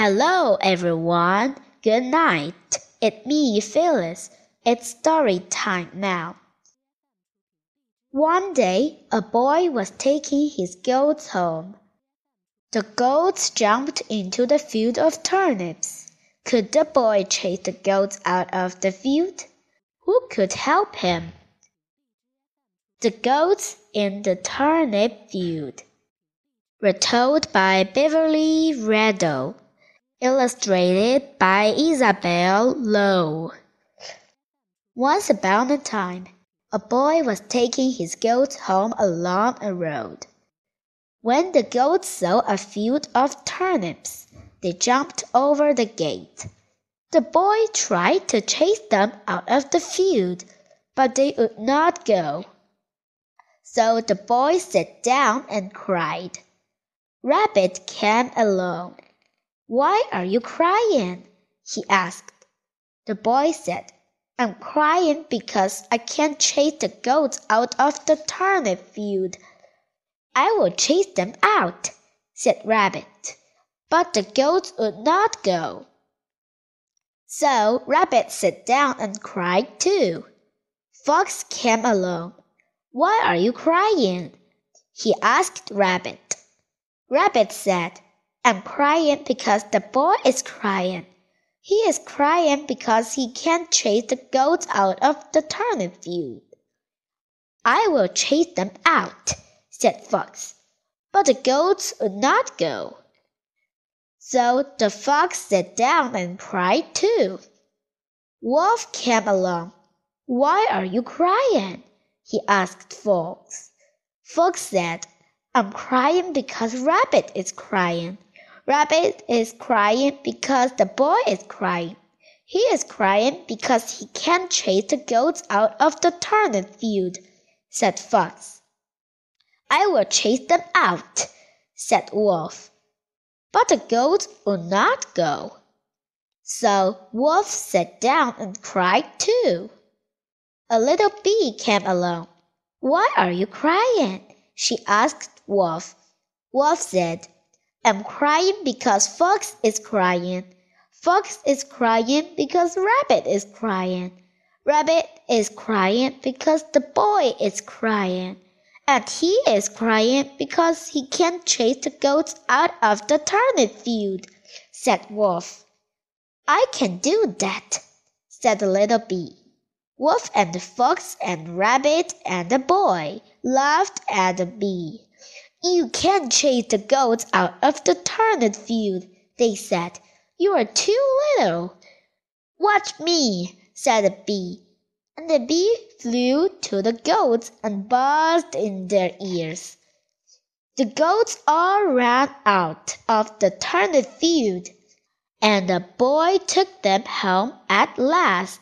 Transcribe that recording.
Hello, everyone. Good night. It's me, Phyllis. It's story time now. One day, a boy was taking his goats home. The goats jumped into the field of turnips. Could the boy chase the goats out of the field? Who could help him? The goats in the turnip field were told by Beverley Randell, illustrated by Isabel Lowe. Once upon a time, a boy was taking his goats home along a road. When the goats saw a field of turnips, they jumped over the gate. The boy tried to chase them out of the field, but they would not go. So the boy sat down and cried. Rabbit came along. Why are you crying? he asked. The boy said, I'm crying because I can't chase the goats out of the turnip field. I will chase them out, said Rabbit. But the goats would not go. So Rabbit sat down and cried too. Fox came along. Why are you crying? he asked Rabbit. Rabbit said, I'm crying because the boy is crying. He is crying because he can't chase the goats out of the turnip field. I will chase them out, said Fox, but the goats would not go. So the fox sat down and cried too. Wolf came along. Why are you crying? he asked Fox. Fox said, I'm crying because Rabbit is crying. Rabbit is crying because the boy is crying. He is crying because he can't chase the goats out of the turnip field, said Fox. I will chase them out, said Wolf. But the goats would not go. So Wolf sat down and cried too. A little bee came along. Why are you crying? she asked Wolf. Wolf said, I'm crying because Fox is crying. Fox is crying because Rabbit is crying. Rabbit is crying because the boy is crying. And he is crying because he can't chase the goats out of the turnip field, said Wolf. I can do that, said the little bee. Wolf and the fox and rabbit and the boy laughed at the bee. You can't chase the goats out of the turnip field, they said. You are too little. Watch me, said the bee. And the bee flew to the goats and buzzed in their ears. The goats all ran out of the turnip field, and the boy took them home at last.